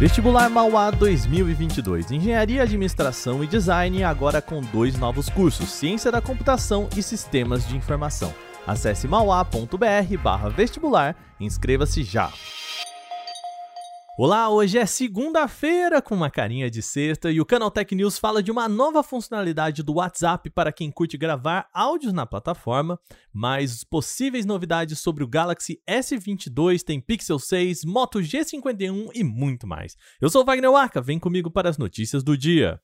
Vestibular Mauá 2022. Engenharia, Administração e Design agora com dois novos cursos: Ciência da Computação e Sistemas de Informação. Acesse mauá.br/vestibular e inscreva-se já. Olá, hoje é segunda-feira com uma carinha de sexta e o Canaltech News fala de uma nova funcionalidade do WhatsApp para quem curte gravar áudios na plataforma, mais possíveis novidades sobre o Galaxy S22, tem Pixel 6, Moto G51 e muito mais. Eu sou o Wagner Waka, vem comigo para as notícias do dia.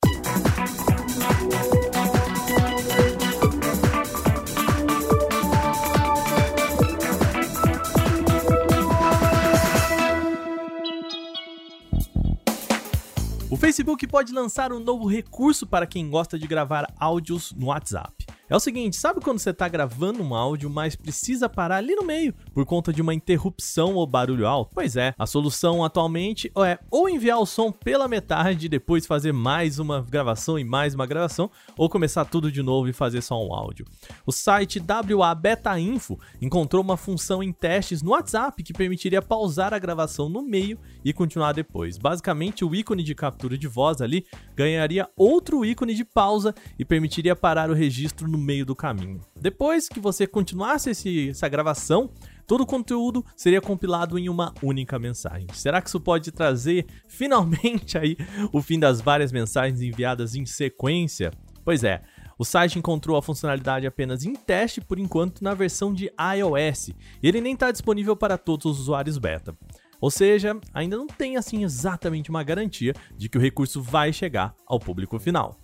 O Facebook pode lançar um novo recurso para quem gosta de gravar áudios no WhatsApp. É o seguinte, sabe quando você está gravando um áudio, mas precisa parar ali no meio por conta de uma interrupção ou barulho alto? Pois é, a solução atualmente é ou enviar o som pela metade e depois fazer mais uma gravação e mais uma gravação, ou começar tudo de novo e fazer só um áudio. O site WA Beta Info encontrou uma função em testes no WhatsApp que permitiria pausar a gravação no meio e continuar depois. Basicamente, o ícone de captura de voz ali ganharia outro ícone de pausa e permitiria parar o registro no no meio do caminho. Depois que você continuasse esse, essa gravação, todo o conteúdo seria compilado em uma única mensagem. Será que isso pode trazer finalmente aí o fim das várias mensagens enviadas em sequência? Pois é, o site encontrou a funcionalidade apenas em teste por enquanto na versão de iOS. E ele nem está disponível para todos os usuários beta. Ou seja, ainda não tem assim exatamente uma garantia de que o recurso vai chegar ao público final.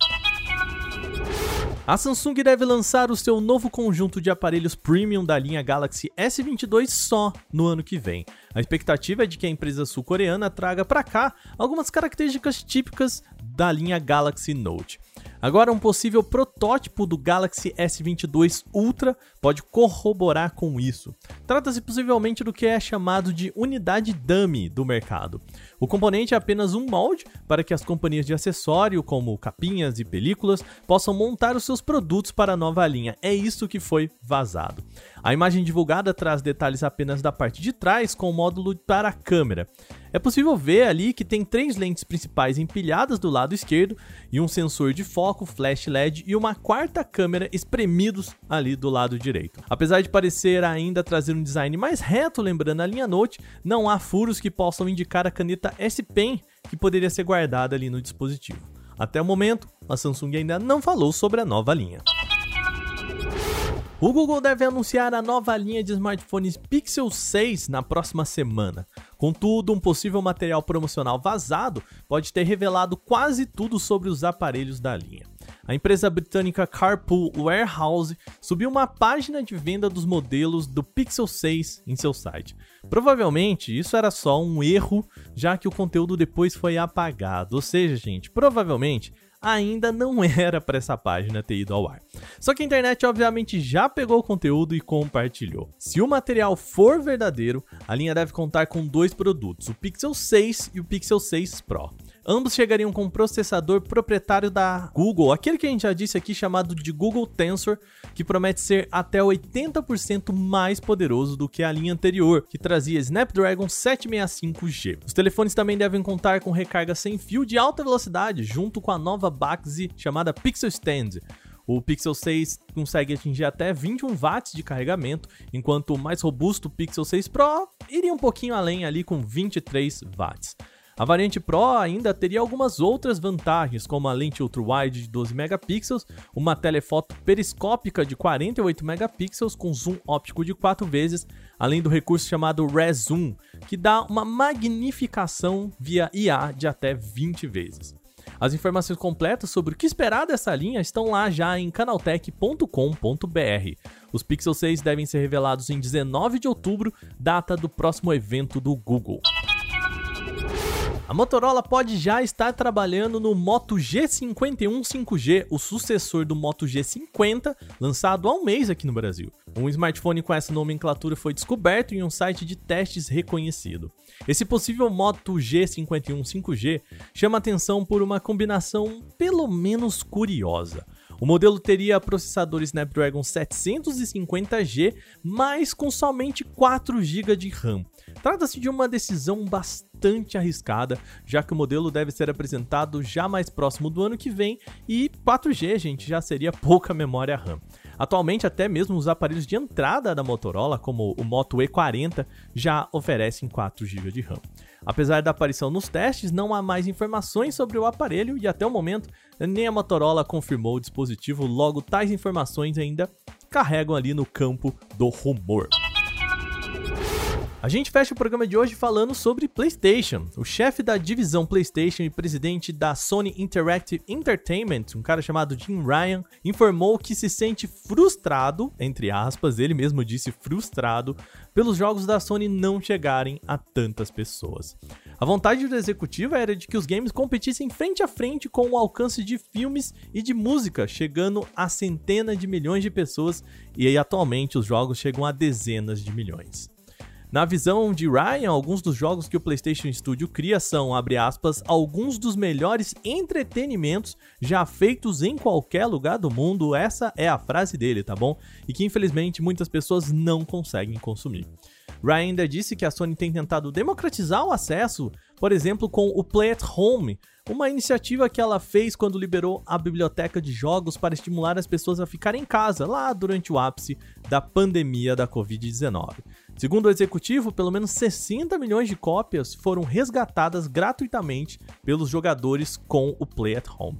A Samsung deve lançar o seu novo conjunto de aparelhos premium da linha Galaxy S22 só no ano que vem. A expectativa é de que a empresa sul-coreana traga para cá algumas características típicas da linha Galaxy Note. Agora, um possível protótipo do Galaxy S22 Ultra pode corroborar com isso. Trata-se possivelmente do que é chamado de unidade dummy do mercado. O componente é apenas um molde para que as companhias de acessório, como capinhas e películas, possam montar os seus produtos para a nova linha. É isso que foi vazado. A imagem divulgada traz detalhes apenas da parte de trás com o módulo para a câmera. É possível ver ali que tem três lentes principais empilhadas do lado esquerdo e um sensor de foco, flash LED e uma quarta câmera espremidos ali do lado direito. Apesar de parecer ainda trazer um design mais reto, lembrando a linha Note, não há furos que possam indicar a caneta S Pen que poderia ser guardada ali no dispositivo. Até o momento, a Samsung ainda não falou sobre a nova linha. O Google deve anunciar a nova linha de smartphones Pixel 6 na próxima semana. Contudo, um possível material promocional vazado pode ter revelado quase tudo sobre os aparelhos da linha. A empresa britânica Carpool Warehouse subiu uma página de venda dos modelos do Pixel 6 em seu site. Provavelmente isso era só um erro, já que o conteúdo depois foi apagado. Ou seja, gente, provavelmente ainda não era para essa página ter ido ao ar. Só que a internet obviamente já pegou o conteúdo e compartilhou. Se o material for verdadeiro, a linha deve contar com dois produtos, o Pixel 6 e o Pixel 6 Pro. Ambos chegariam com um processador proprietário da Google, aquele que a gente já disse aqui chamado de Google Tensor, que promete ser até 80% mais poderoso do que a linha anterior, que trazia Snapdragon 765G. Os telefones também devem contar com recarga sem fio de alta velocidade, junto com a nova Baxi chamada Pixel Stand. O Pixel 6 consegue atingir até 21 watts de carregamento, enquanto o mais robusto Pixel 6 Pro iria um pouquinho além ali com 23 watts. A variante Pro ainda teria algumas outras vantagens, como a lente ultra-wide de 12 megapixels, uma telefoto periscópica de 48 megapixels com zoom óptico de 4 vezes, além do recurso chamado Rezoom, que dá uma magnificação via IA de até 20 vezes. As informações completas sobre o que esperar dessa linha estão lá já em canaltech.com.br. Os Pixel 6 devem ser revelados em 19 de outubro, data do próximo evento do Google. A Motorola pode já estar trabalhando no Moto G51 5G, o sucessor do Moto G50, lançado há um mês aqui no Brasil. Um smartphone com essa nomenclatura foi descoberto em um site de testes reconhecido. Esse possível Moto G51 5G chama atenção por uma combinação pelo menos curiosa. O modelo teria processador Snapdragon 750G, mas com somente 4 GB de RAM. Trata-se de uma decisão bastante arriscada, já que o modelo deve ser apresentado já mais próximo do ano que vem e 4G, gente, já seria pouca memória RAM. Atualmente, até mesmo os aparelhos de entrada da Motorola, como o Moto E40, já oferecem 4 GB de RAM. Apesar da aparição nos testes, não há mais informações sobre o aparelho e até o momento nem a Motorola confirmou o dispositivo, logo tais informações ainda carregam ali no campo do rumor. A gente fecha o programa de hoje falando sobre PlayStation. O chefe da divisão PlayStation e presidente da Sony Interactive Entertainment, um cara chamado Jim Ryan, informou que se sente frustrado, entre aspas, ele mesmo disse frustrado, pelos jogos da Sony não chegarem a tantas pessoas. A vontade do executivo era de que os games competissem frente a frente com o alcance de filmes e de música, chegando a centenas de milhões de pessoas, e aí atualmente os jogos chegam a dezenas de milhões. Na visão de Ryan, alguns dos jogos que o PlayStation Studio cria são, abre aspas, alguns dos melhores entretenimentos já feitos em qualquer lugar do mundo. Essa é a frase dele, tá bom? E que infelizmente muitas pessoas não conseguem consumir. Ryan ainda disse que a Sony tem tentado democratizar o acesso, por exemplo, com o Play at Home, uma iniciativa que ela fez quando liberou a biblioteca de jogos para estimular as pessoas a ficarem em casa, lá durante o ápice da pandemia da Covid-19. Segundo o executivo, pelo menos 60 milhões de cópias foram resgatadas gratuitamente pelos jogadores com o Play at Home.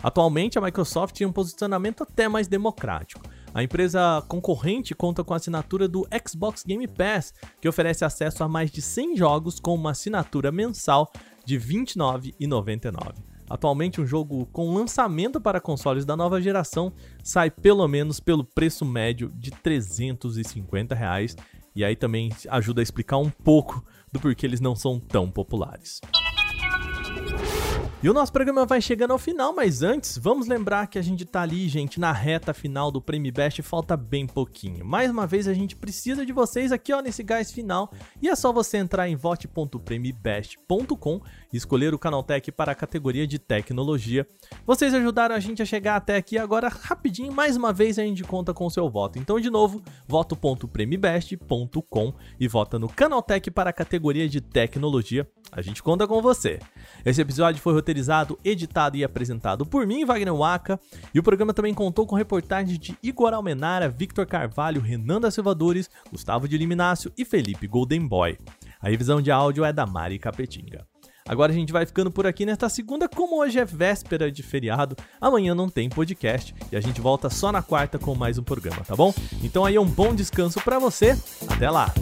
Atualmente, a Microsoft tem um posicionamento até mais democrático. A empresa concorrente conta com a assinatura do Xbox Game Pass, que oferece acesso a mais de 100 jogos com uma assinatura mensal de R$ 29,99. Atualmente, um jogo com lançamento para consoles da nova geração sai pelo menos pelo preço médio de 350 reais e aí também ajuda a explicar um pouco do porquê eles não são tão populares. E o nosso programa vai chegando ao final, mas antes, vamos lembrar que a gente tá ali, gente, na reta final do Prêmio Best, falta bem pouquinho. Mais uma vez, a gente precisa de vocês aqui, ó, nesse gás final, e é só você entrar em vote.premibest.com e escolher o Canaltech para a categoria de tecnologia. Vocês ajudaram a gente a chegar até aqui, agora rapidinho, mais uma vez a gente conta com o seu voto. Então, de novo, voto.premibest.com e vota no Canaltech para a categoria de tecnologia. A gente conta com você. Esse episódio foi roteirizado, editado e apresentado por mim, Wagner Waka, e o programa também contou com reportagens de Igor Almenara, Victor Carvalho, Renan da Silva Dores, Gustavo de Liminácio e Felipe Goldenboy. A revisão de áudio é da Mari Capetinga. Agora a gente vai ficando por aqui nesta segunda, como hoje é véspera de feriado, amanhã não tem podcast e a gente volta só na quarta com mais um programa, tá bom? Então aí é um bom descanso para você. Até lá.